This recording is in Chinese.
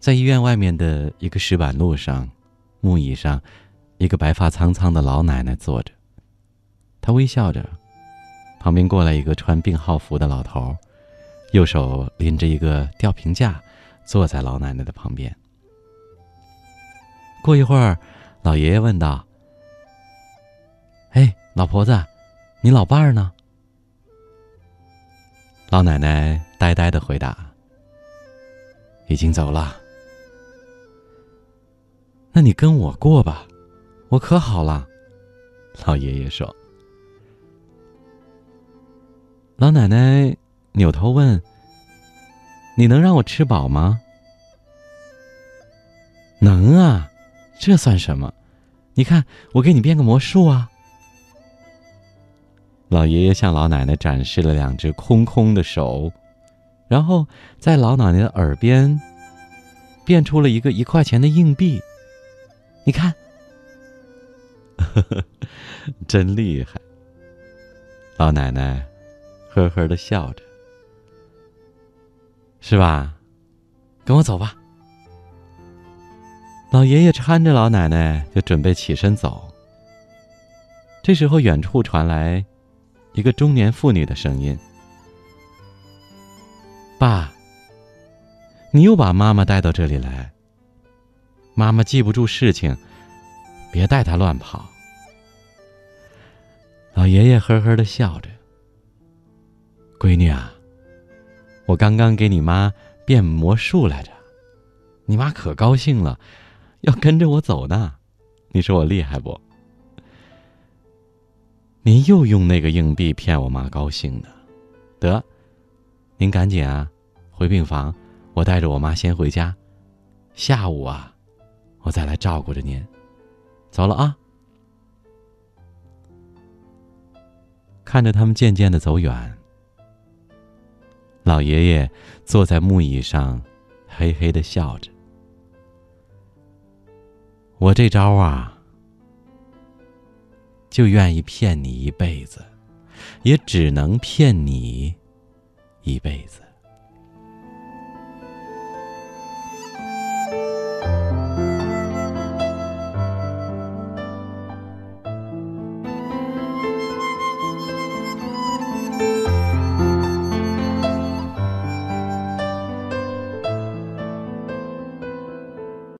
在医院外面的一个石板路上，木椅上，一个白发苍苍的老奶奶坐着。她微笑着，旁边过来一个穿病号服的老头，右手拎着一个吊瓶架，坐在老奶奶的旁边。过一会儿，老爷爷问道：“哎，老婆子，你老伴儿呢？”老奶奶呆呆的回答：“已经走了。”那你跟我过吧，我可好了。老爷爷说。老奶奶扭头问：“你能让我吃饱吗？”“能啊，这算什么？你看，我给你变个魔术啊！”老爷爷向老奶奶展示了两只空空的手，然后在老奶奶的耳边变出了一个一块钱的硬币。你看，真厉害！老奶奶呵呵的笑着，是吧？跟我走吧。老爷爷搀着老奶奶就准备起身走。这时候，远处传来一个中年妇女的声音：“爸，你又把妈妈带到这里来。”妈妈记不住事情，别带她乱跑。老爷爷呵呵的笑着：“闺女啊，我刚刚给你妈变魔术来着，你妈可高兴了，要跟着我走呢。你说我厉害不？您又用那个硬币骗我妈高兴呢？得，您赶紧啊，回病房，我带着我妈先回家，下午啊。”我再来照顾着您，走了啊！看着他们渐渐的走远，老爷爷坐在木椅上，嘿嘿的笑着。我这招啊，就愿意骗你一辈子，也只能骗你一辈子。